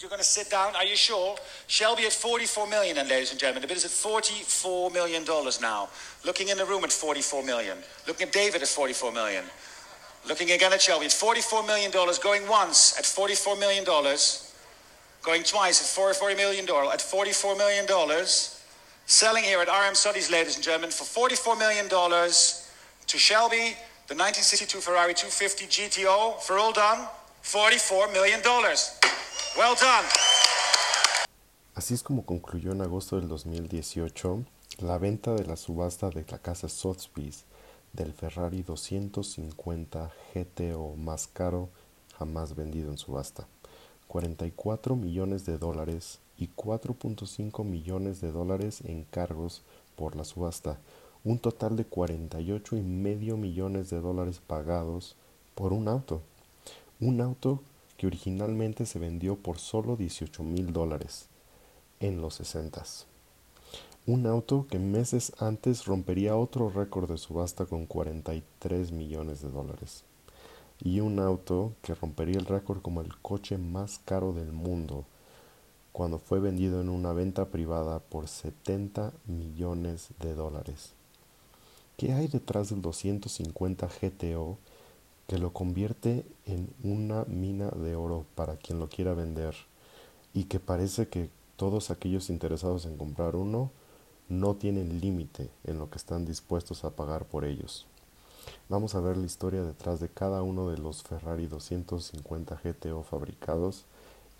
you're going to sit down. Are you sure? Shelby at 44 million, and ladies and gentlemen, the bid is at 44 million dollars now. Looking in the room at 44 million. Looking at David at 44 million. Looking again at Shelby, at 44 million dollars. Going once at 44 million dollars. Going twice at 44 million dollars. At 44 million dollars. Selling here at RM Studies, ladies and gentlemen, for 44 million dollars to Shelby, the 1962 Ferrari 250 GTO. For all done, 44 million dollars. Well done. Así es como concluyó en agosto del 2018 la venta de la subasta de la casa Sotheby's del Ferrari 250 GTO más caro jamás vendido en subasta. 44 millones de dólares y 4.5 millones de dólares en cargos por la subasta. Un total de 48 y medio millones de dólares pagados por un auto. Un auto que originalmente se vendió por solo 18 mil dólares en los 60. Un auto que meses antes rompería otro récord de subasta con 43 millones de dólares. Y un auto que rompería el récord como el coche más caro del mundo cuando fue vendido en una venta privada por 70 millones de dólares. ¿Qué hay detrás del 250 GTO que lo convierte en una mina de oro para quien lo quiera vender y que parece que todos aquellos interesados en comprar uno no tienen límite en lo que están dispuestos a pagar por ellos. Vamos a ver la historia detrás de cada uno de los Ferrari 250 GTO fabricados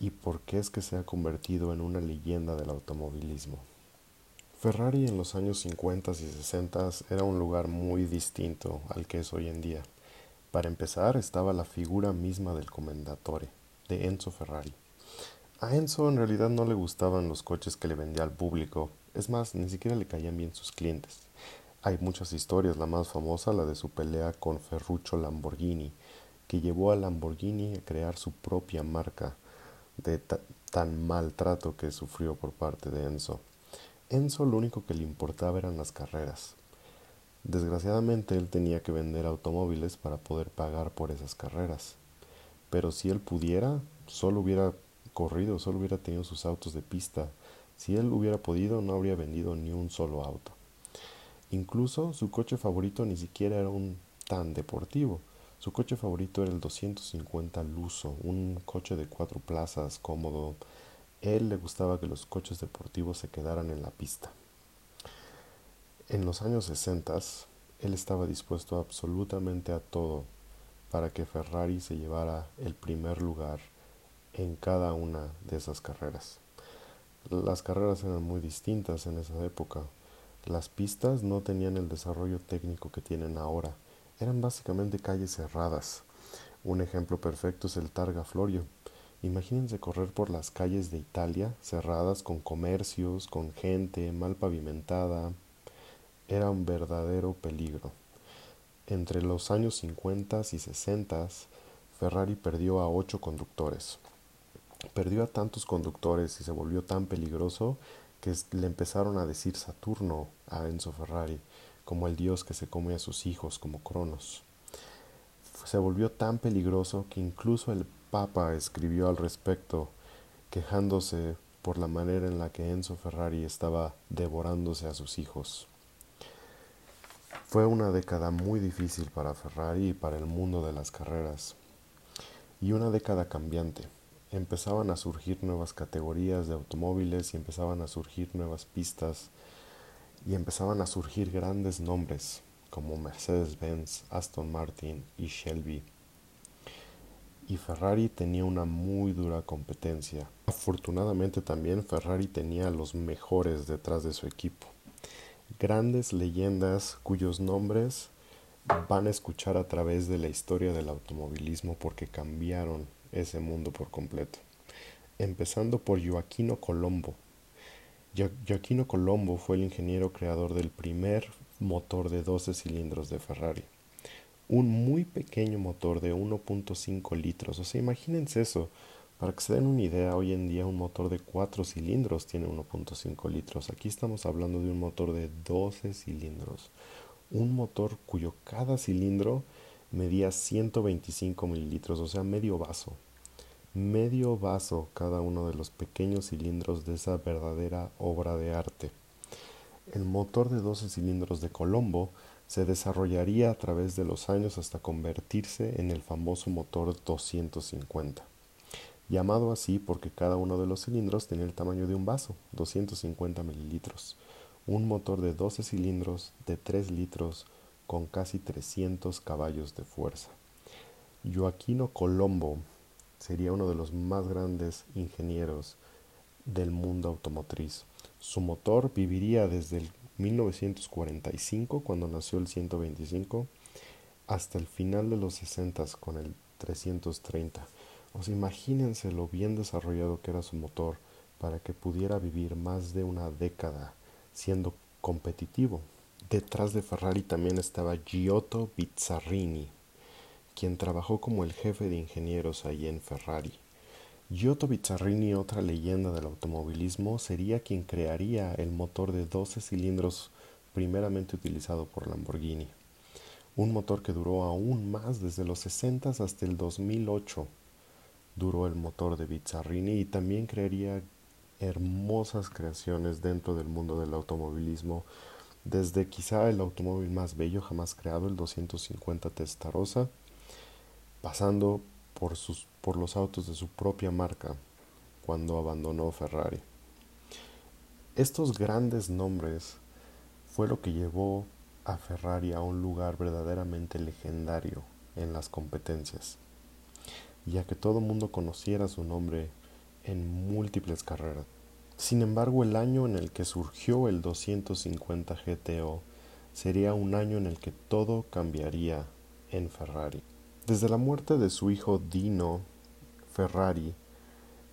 y por qué es que se ha convertido en una leyenda del automovilismo. Ferrari en los años 50 y 60 era un lugar muy distinto al que es hoy en día. Para empezar estaba la figura misma del comendatore, de Enzo Ferrari. A Enzo en realidad no le gustaban los coches que le vendía al público, es más, ni siquiera le caían bien sus clientes. Hay muchas historias, la más famosa la de su pelea con Ferruccio Lamborghini, que llevó a Lamborghini a crear su propia marca de tan maltrato que sufrió por parte de Enzo. Enzo lo único que le importaba eran las carreras. Desgraciadamente él tenía que vender automóviles para poder pagar por esas carreras. Pero si él pudiera, solo hubiera corrido, solo hubiera tenido sus autos de pista. Si él hubiera podido, no habría vendido ni un solo auto. Incluso su coche favorito ni siquiera era un tan deportivo. Su coche favorito era el 250 Luso, un coche de cuatro plazas cómodo. Él le gustaba que los coches deportivos se quedaran en la pista. En los años 60, él estaba dispuesto absolutamente a todo para que Ferrari se llevara el primer lugar en cada una de esas carreras. Las carreras eran muy distintas en esa época. Las pistas no tenían el desarrollo técnico que tienen ahora. Eran básicamente calles cerradas. Un ejemplo perfecto es el Targa Florio. Imagínense correr por las calles de Italia cerradas con comercios, con gente mal pavimentada, era un verdadero peligro. Entre los años 50 y 60, Ferrari perdió a ocho conductores. Perdió a tantos conductores y se volvió tan peligroso que le empezaron a decir Saturno a Enzo Ferrari, como el dios que se come a sus hijos, como Cronos. Se volvió tan peligroso que incluso el Papa escribió al respecto, quejándose por la manera en la que Enzo Ferrari estaba devorándose a sus hijos. Fue una década muy difícil para Ferrari y para el mundo de las carreras. Y una década cambiante. Empezaban a surgir nuevas categorías de automóviles y empezaban a surgir nuevas pistas y empezaban a surgir grandes nombres como Mercedes-Benz, Aston Martin y Shelby. Y Ferrari tenía una muy dura competencia. Afortunadamente también Ferrari tenía a los mejores detrás de su equipo grandes leyendas cuyos nombres van a escuchar a través de la historia del automovilismo porque cambiaron ese mundo por completo. Empezando por Joaquino Colombo. Joaquino Colombo fue el ingeniero creador del primer motor de 12 cilindros de Ferrari. Un muy pequeño motor de 1.5 litros. O sea, imagínense eso. Para que se den una idea, hoy en día un motor de 4 cilindros tiene 1.5 litros. Aquí estamos hablando de un motor de 12 cilindros. Un motor cuyo cada cilindro medía 125 mililitros, o sea, medio vaso. medio vaso cada uno de los pequeños cilindros de esa verdadera obra de arte. El motor de 12 cilindros de Colombo se desarrollaría a través de los años hasta convertirse en el famoso motor 250, llamado así porque cada uno de los cilindros tenía el tamaño de un vaso, 250 mililitros, un motor de 12 cilindros de 3 litros con casi 300 caballos de fuerza. Joaquino Colombo sería uno de los más grandes ingenieros del mundo automotriz. Su motor viviría desde el 1945, cuando nació el 125, hasta el final de los 60 con el 330. O sea, imagínense lo bien desarrollado que era su motor para que pudiera vivir más de una década siendo competitivo. Detrás de Ferrari también estaba Giotto Bizzarrini, quien trabajó como el jefe de ingenieros ahí en Ferrari. Giotto Bizzarrini, otra leyenda del automovilismo, sería quien crearía el motor de 12 cilindros primeramente utilizado por Lamborghini. Un motor que duró aún más desde los 60 hasta el 2008. Duró el motor de Bizzarrini y también crearía hermosas creaciones dentro del mundo del automovilismo, desde quizá el automóvil más bello jamás creado, el 250 Testarossa, pasando por, sus, por los autos de su propia marca cuando abandonó Ferrari. Estos grandes nombres fue lo que llevó a Ferrari a un lugar verdaderamente legendario en las competencias, ya que todo mundo conociera su nombre en múltiples carreras. Sin embargo, el año en el que surgió el 250 GTO sería un año en el que todo cambiaría en Ferrari. Desde la muerte de su hijo Dino Ferrari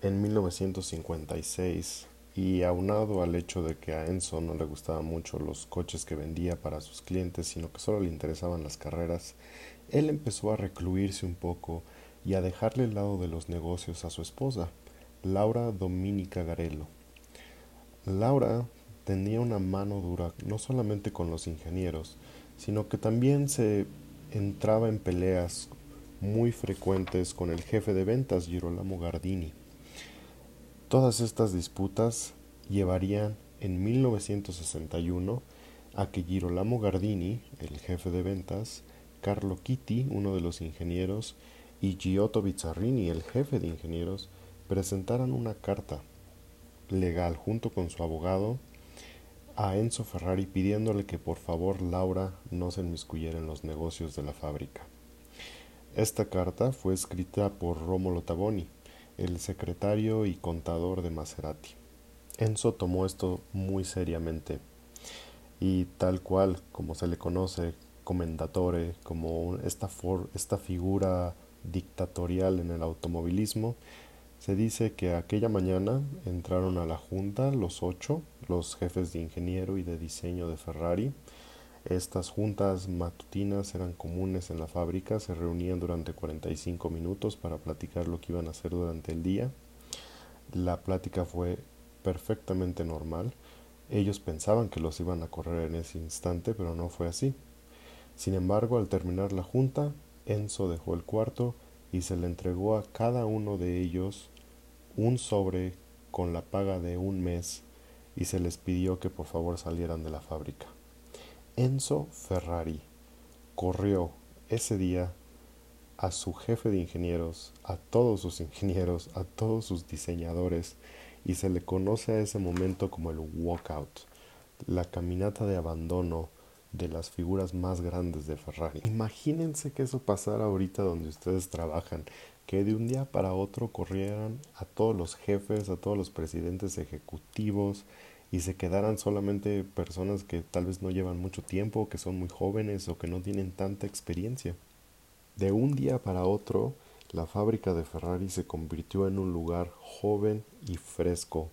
en 1956 y aunado al hecho de que a Enzo no le gustaban mucho los coches que vendía para sus clientes, sino que solo le interesaban las carreras, él empezó a recluirse un poco y a dejarle el lado de los negocios a su esposa, Laura Dominica Garello. Laura tenía una mano dura no solamente con los ingenieros, sino que también se entraba en peleas muy frecuentes con el jefe de ventas Girolamo Gardini. Todas estas disputas llevarían en 1961 a que Girolamo Gardini, el jefe de ventas, Carlo Chitti, uno de los ingenieros, y Giotto Bizzarrini, el jefe de ingenieros, presentaran una carta legal junto con su abogado a Enzo Ferrari pidiéndole que por favor Laura no se inmiscuyera en los negocios de la fábrica. Esta carta fue escrita por Romolo Taboni, el secretario y contador de Maserati. Enzo tomó esto muy seriamente y tal cual como se le conoce comendatore, como esta, esta figura dictatorial en el automovilismo, se dice que aquella mañana entraron a la junta los ocho, los jefes de ingeniero y de diseño de Ferrari, estas juntas matutinas eran comunes en la fábrica, se reunían durante 45 minutos para platicar lo que iban a hacer durante el día. La plática fue perfectamente normal. Ellos pensaban que los iban a correr en ese instante, pero no fue así. Sin embargo, al terminar la junta, Enzo dejó el cuarto y se le entregó a cada uno de ellos un sobre con la paga de un mes y se les pidió que por favor salieran de la fábrica. Enzo Ferrari corrió ese día a su jefe de ingenieros, a todos sus ingenieros, a todos sus diseñadores y se le conoce a ese momento como el walkout, la caminata de abandono de las figuras más grandes de Ferrari. Imagínense que eso pasara ahorita donde ustedes trabajan, que de un día para otro corrieran a todos los jefes, a todos los presidentes ejecutivos, y se quedaran solamente personas que tal vez no llevan mucho tiempo, que son muy jóvenes o que no tienen tanta experiencia. De un día para otro, la fábrica de Ferrari se convirtió en un lugar joven y fresco,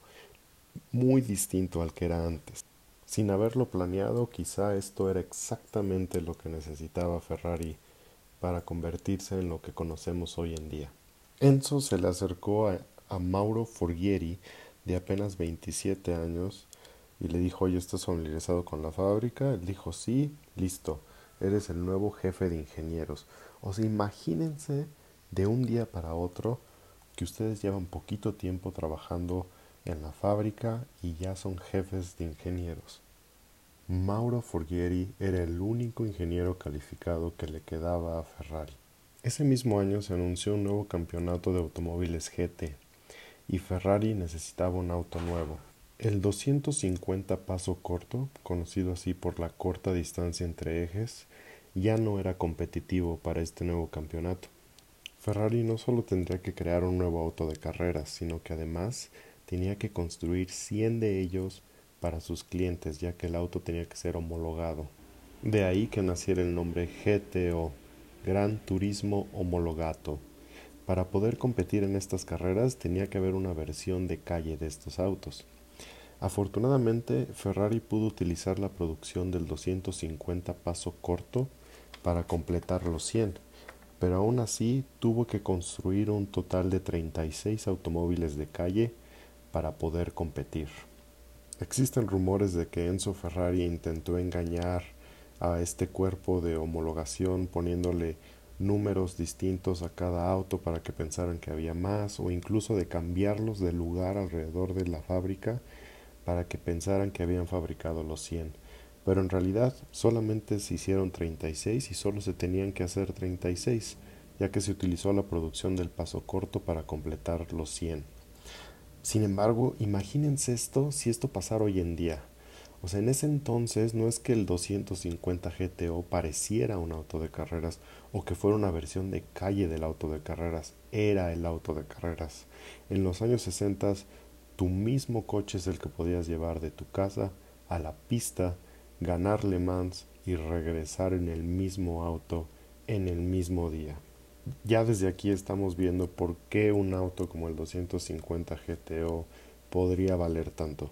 muy distinto al que era antes. Sin haberlo planeado, quizá esto era exactamente lo que necesitaba Ferrari para convertirse en lo que conocemos hoy en día. Enzo se le acercó a, a Mauro Forghieri, de apenas 27 años y le dijo, oye, ¿estás familiarizado con la fábrica? Él dijo, sí, listo, eres el nuevo jefe de ingenieros. O sea, imagínense de un día para otro que ustedes llevan poquito tiempo trabajando en la fábrica y ya son jefes de ingenieros. Mauro Forghieri era el único ingeniero calificado que le quedaba a Ferrari. Ese mismo año se anunció un nuevo campeonato de automóviles GT y Ferrari necesitaba un auto nuevo. El 250 paso corto, conocido así por la corta distancia entre ejes, ya no era competitivo para este nuevo campeonato. Ferrari no solo tendría que crear un nuevo auto de carreras, sino que además tenía que construir 100 de ellos para sus clientes, ya que el auto tenía que ser homologado. De ahí que naciera el nombre GTO, Gran Turismo Homologato. Para poder competir en estas carreras tenía que haber una versión de calle de estos autos. Afortunadamente, Ferrari pudo utilizar la producción del 250 paso corto para completar los 100, pero aún así tuvo que construir un total de 36 automóviles de calle para poder competir. Existen rumores de que Enzo Ferrari intentó engañar a este cuerpo de homologación poniéndole números distintos a cada auto para que pensaran que había más o incluso de cambiarlos de lugar alrededor de la fábrica para que pensaran que habían fabricado los 100. Pero en realidad solamente se hicieron 36 y solo se tenían que hacer 36, ya que se utilizó la producción del paso corto para completar los 100. Sin embargo, imagínense esto si esto pasara hoy en día. O sea, en ese entonces no es que el 250 GTO pareciera un auto de carreras o que fuera una versión de calle del auto de carreras, era el auto de carreras. En los años 60 tu mismo coche es el que podías llevar de tu casa a la pista, ganar Le Mans y regresar en el mismo auto en el mismo día ya desde aquí estamos viendo por qué un auto como el 250 GTO podría valer tanto.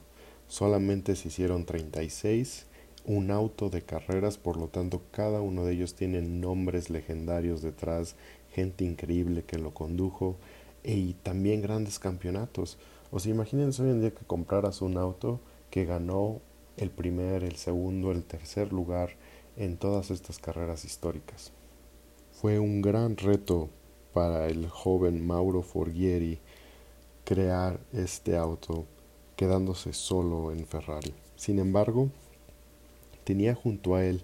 Solamente se hicieron 36, un auto de carreras, por lo tanto cada uno de ellos tiene nombres legendarios detrás, gente increíble que lo condujo y también grandes campeonatos. O sea, imagínense hoy en día que compraras un auto que ganó el primer, el segundo, el tercer lugar en todas estas carreras históricas. Fue un gran reto para el joven Mauro Forghieri crear este auto quedándose solo en Ferrari. Sin embargo, tenía junto a él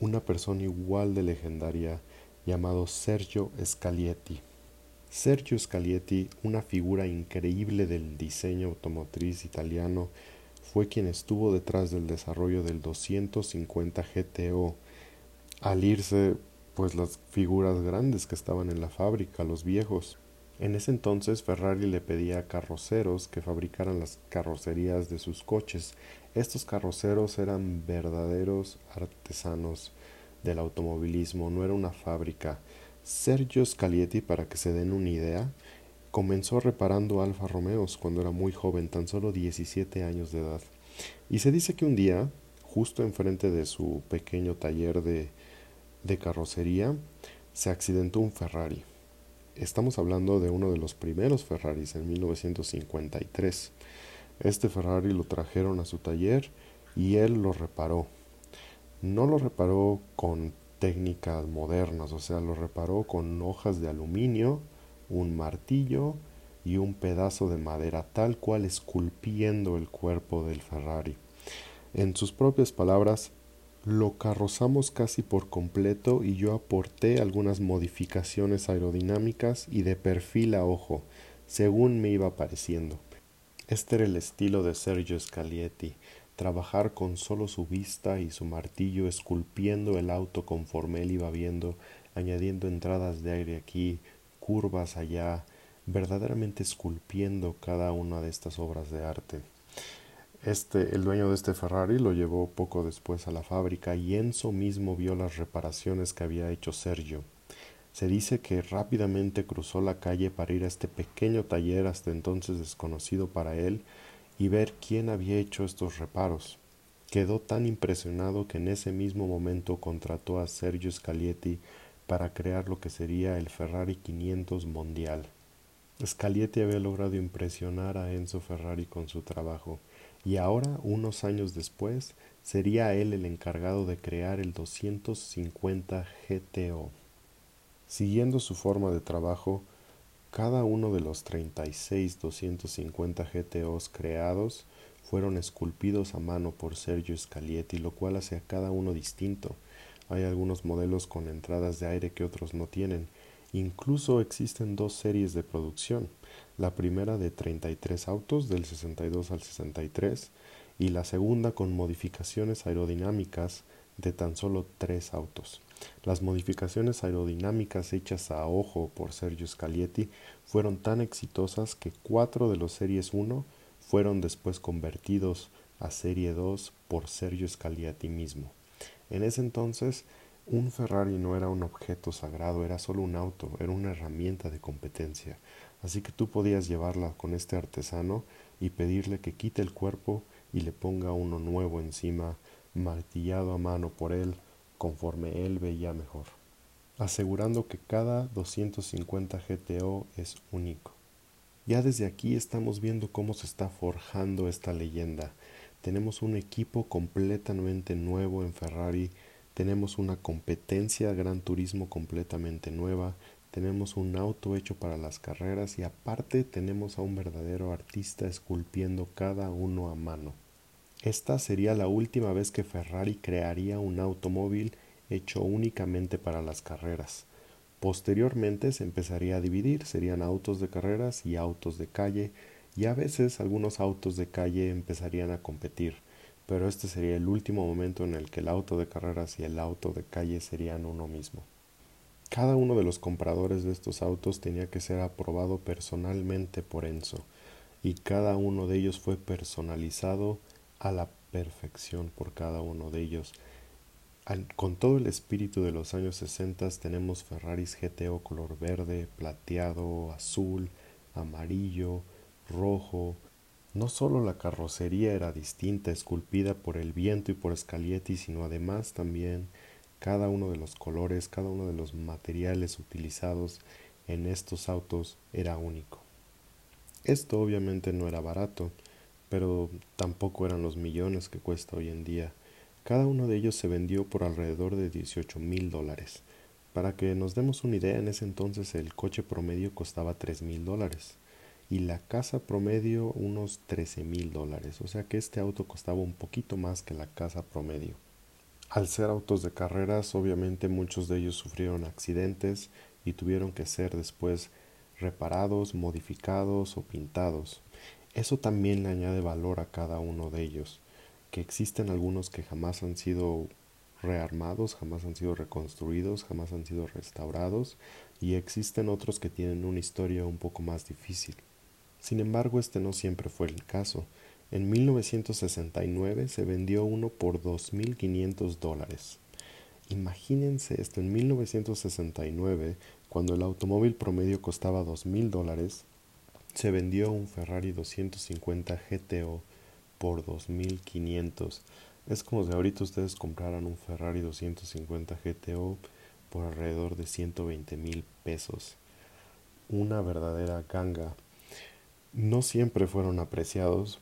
una persona igual de legendaria llamado Sergio Scalietti. Sergio Scalietti, una figura increíble del diseño automotriz italiano, fue quien estuvo detrás del desarrollo del 250 GTO. Al irse pues las figuras grandes que estaban en la fábrica, los viejos. En ese entonces Ferrari le pedía a carroceros que fabricaran las carrocerías de sus coches. Estos carroceros eran verdaderos artesanos del automovilismo, no era una fábrica. Sergio Scalietti, para que se den una idea, comenzó reparando Alfa Romeos cuando era muy joven, tan solo 17 años de edad. Y se dice que un día, justo enfrente de su pequeño taller de de carrocería se accidentó un Ferrari. Estamos hablando de uno de los primeros Ferraris en 1953. Este Ferrari lo trajeron a su taller y él lo reparó. No lo reparó con técnicas modernas, o sea, lo reparó con hojas de aluminio, un martillo y un pedazo de madera, tal cual esculpiendo el cuerpo del Ferrari. En sus propias palabras, lo carrozamos casi por completo y yo aporté algunas modificaciones aerodinámicas y de perfil a ojo, según me iba pareciendo. Este era el estilo de Sergio Scalietti, trabajar con solo su vista y su martillo esculpiendo el auto conforme él iba viendo, añadiendo entradas de aire aquí, curvas allá, verdaderamente esculpiendo cada una de estas obras de arte. Este, el dueño de este Ferrari lo llevó poco después a la fábrica y Enzo mismo vio las reparaciones que había hecho Sergio. Se dice que rápidamente cruzó la calle para ir a este pequeño taller hasta entonces desconocido para él y ver quién había hecho estos reparos. Quedó tan impresionado que en ese mismo momento contrató a Sergio Scalietti para crear lo que sería el Ferrari 500 Mundial. Scalietti había logrado impresionar a Enzo Ferrari con su trabajo y ahora, unos años después, sería él el encargado de crear el 250 GTO. Siguiendo su forma de trabajo, Cada uno de los 36 250 GTOs creados fueron esculpidos a mano por Sergio Scalietti, lo cual hace a cada uno distinto. Hay algunos modelos con entradas de aire que otros no tienen. Incluso existen dos series de producción, la primera de 33 autos del 62 al 63 y la segunda con modificaciones aerodinámicas de tan solo tres autos. Las modificaciones aerodinámicas hechas a ojo por Sergio Scalietti fueron tan exitosas que cuatro de los Series 1 fueron después convertidos a Serie 2 por Sergio Scalietti mismo. En ese entonces, un Ferrari no era un objeto sagrado, era solo un auto, era una herramienta de competencia. Así que tú podías llevarla con este artesano y pedirle que quite el cuerpo y le ponga uno nuevo encima, martillado a mano por él, conforme él veía mejor, asegurando que cada 250 GTO es único. Ya desde aquí estamos viendo cómo se está forjando esta leyenda. Tenemos un equipo completamente nuevo en Ferrari, tenemos una competencia Gran Turismo completamente nueva, tenemos un auto hecho para las carreras y aparte tenemos a un verdadero artista esculpiendo cada uno a mano. Esta sería la última vez que Ferrari crearía un automóvil hecho únicamente para las carreras. Posteriormente se empezaría a dividir, serían autos de carreras y autos de calle, y a veces algunos autos de calle empezarían a competir, pero este sería el último momento en el que el auto de carreras y el auto de calle serían uno mismo. Cada uno de los compradores de estos autos tenía que ser aprobado personalmente por Enzo, y cada uno de ellos fue personalizado a la perfección por cada uno de ellos. con todo el espíritu de los años 60 tenemos Ferraris GTO color verde, plateado, azul, amarillo, rojo. No solo la carrocería era distinta, esculpida por el viento y por Scalietti, sino además también cada uno de los colores, cada uno de los materiales utilizados en estos autos era único. Esto obviamente no era barato, pero tampoco eran los millones que cuesta hoy en día. Cada uno de ellos se vendió por alrededor de 18 mil dólares. Para que nos demos una idea, en ese entonces el coche promedio costaba 3 mil dólares y la casa promedio unos 13 mil dólares. O sea que este auto costaba un poquito más que la casa promedio. Al ser autos de carreras, obviamente muchos de ellos sufrieron accidentes y tuvieron que ser después reparados, modificados o pintados. Eso también le añade valor a cada uno de ellos, que existen algunos que jamás han sido rearmados, jamás han sido reconstruidos, jamás han sido restaurados, y existen otros que tienen una historia un poco más difícil. Sin embargo, este no siempre fue el caso. En 1969 se vendió uno por 2.500 dólares. Imagínense esto, en 1969, cuando el automóvil promedio costaba 2.000 dólares, se vendió un Ferrari 250 GTO por 2500. Es como si ahorita ustedes compraran un Ferrari 250 GTO por alrededor de 120 mil pesos. Una verdadera ganga. No siempre fueron apreciados,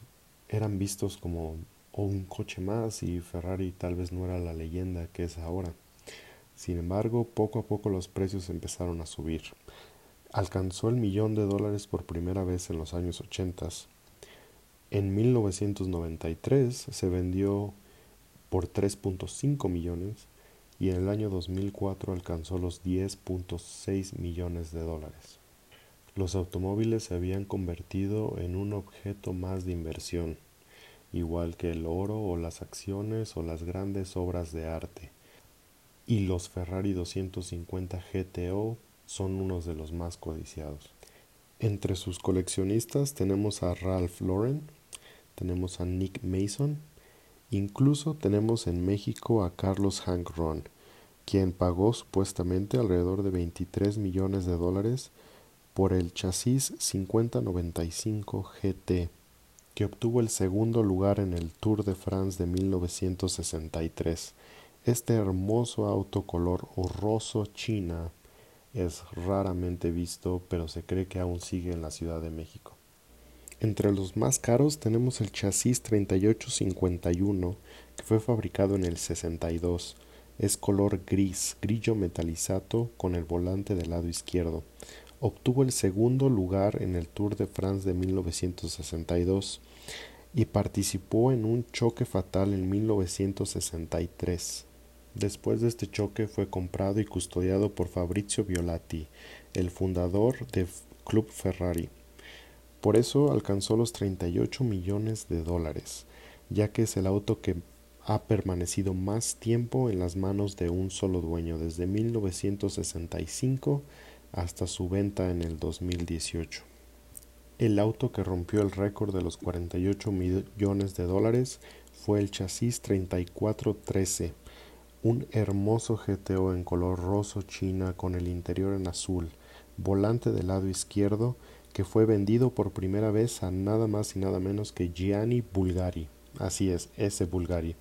eran vistos como un coche más y Ferrari tal vez no era la leyenda que es ahora. Sin embargo, poco a poco los precios empezaron a subir alcanzó el millón de dólares por primera vez en los años 80. En 1993 se vendió por 3.5 millones y en el año 2004 alcanzó los 10.6 millones de dólares. Los automóviles se habían convertido en un objeto más de inversión, igual que el oro o las acciones o las grandes obras de arte. Y los Ferrari 250 GTO son unos de los más codiciados. Entre sus coleccionistas tenemos a Ralph Lauren, tenemos a Nick Mason, incluso tenemos en México a Carlos Hank Ron, quien pagó supuestamente alrededor de 23 millones de dólares por el chasis 5095 GT, que obtuvo el segundo lugar en el Tour de France de 1963. Este hermoso auto color horroso china es raramente visto, pero se cree que aún sigue en la Ciudad de México. Entre los más caros tenemos el chasis 3851, que fue fabricado en el 62. Es color gris, grillo metalizato con el volante del lado izquierdo. Obtuvo el segundo lugar en el Tour de France de 1962 y participó en un choque fatal en 1963. Después de este choque fue comprado y custodiado por Fabrizio Violati, el fundador de Club Ferrari. Por eso alcanzó los 38 millones de dólares, ya que es el auto que ha permanecido más tiempo en las manos de un solo dueño desde 1965 hasta su venta en el 2018. El auto que rompió el récord de los 48 millones de dólares fue el chasis 3413, un hermoso GTO en color roso china con el interior en azul, volante del lado izquierdo que fue vendido por primera vez a nada más y nada menos que Gianni Bulgari. Así es, ese Bulgari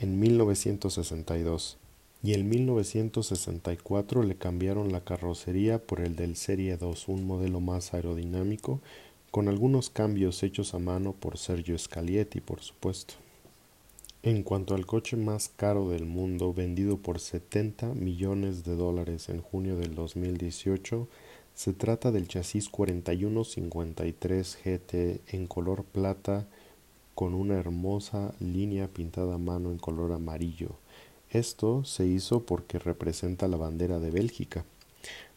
en 1962 y en 1964 le cambiaron la carrocería por el del Serie 2, un modelo más aerodinámico, con algunos cambios hechos a mano por Sergio Scalietti, por supuesto. En cuanto al coche más caro del mundo, vendido por 70 millones de dólares en junio del 2018, se trata del chasis 4153 GT en color plata con una hermosa línea pintada a mano en color amarillo. Esto se hizo porque representa la bandera de Bélgica.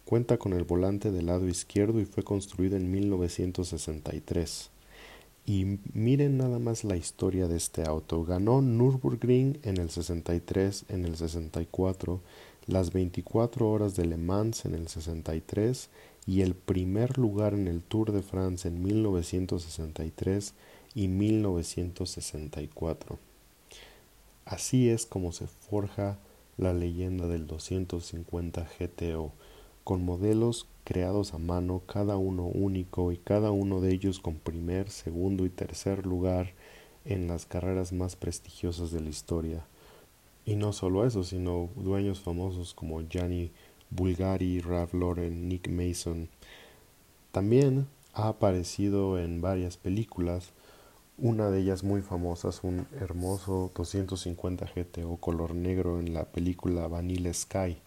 Cuenta con el volante del lado izquierdo y fue construido en 1963. Y miren nada más la historia de este auto. Ganó Nürburgring en el 63, en el 64, las 24 horas de Le Mans en el 63 y el primer lugar en el Tour de France en 1963 y 1964. Así es como se forja la leyenda del 250 GTO, con modelos creados a mano, cada uno único y cada uno de ellos con primer, segundo y tercer lugar en las carreras más prestigiosas de la historia. Y no solo eso, sino dueños famosos como Gianni Bulgari, Ralph Lauren, Nick Mason. También ha aparecido en varias películas, una de ellas muy famosa es un hermoso 250 GTO color negro en la película Vanilla Sky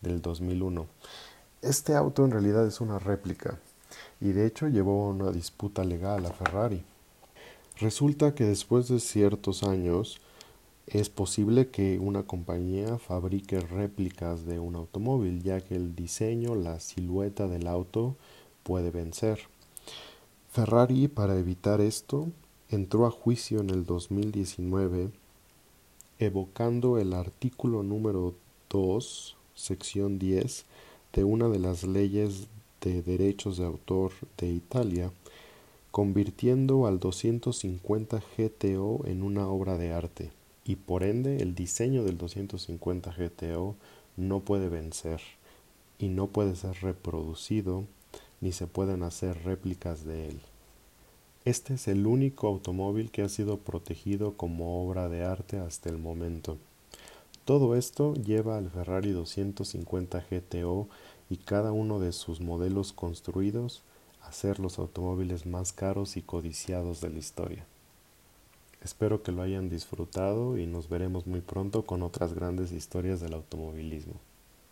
del 2001. Este auto en realidad es una réplica y de hecho llevó una disputa legal a Ferrari. Resulta que después de ciertos años es posible que una compañía fabrique réplicas de un automóvil, ya que el diseño, la silueta del auto puede vencer. Ferrari, para evitar esto, entró a juicio en el 2019 evocando el artículo número 2, sección 10 de una de las leyes de derechos de autor de Italia, convirtiendo al 250 GTO en una obra de arte y por ende el diseño del 250 GTO no puede vencer y no puede ser reproducido ni se pueden hacer réplicas de él. Este es el único automóvil que ha sido protegido como obra de arte hasta el momento. Todo esto lleva al Ferrari 250 GTO y cada uno de sus modelos construidos a ser los automóviles más caros y codiciados de la historia. Espero que lo hayan disfrutado y nos veremos muy pronto con otras grandes historias del automovilismo.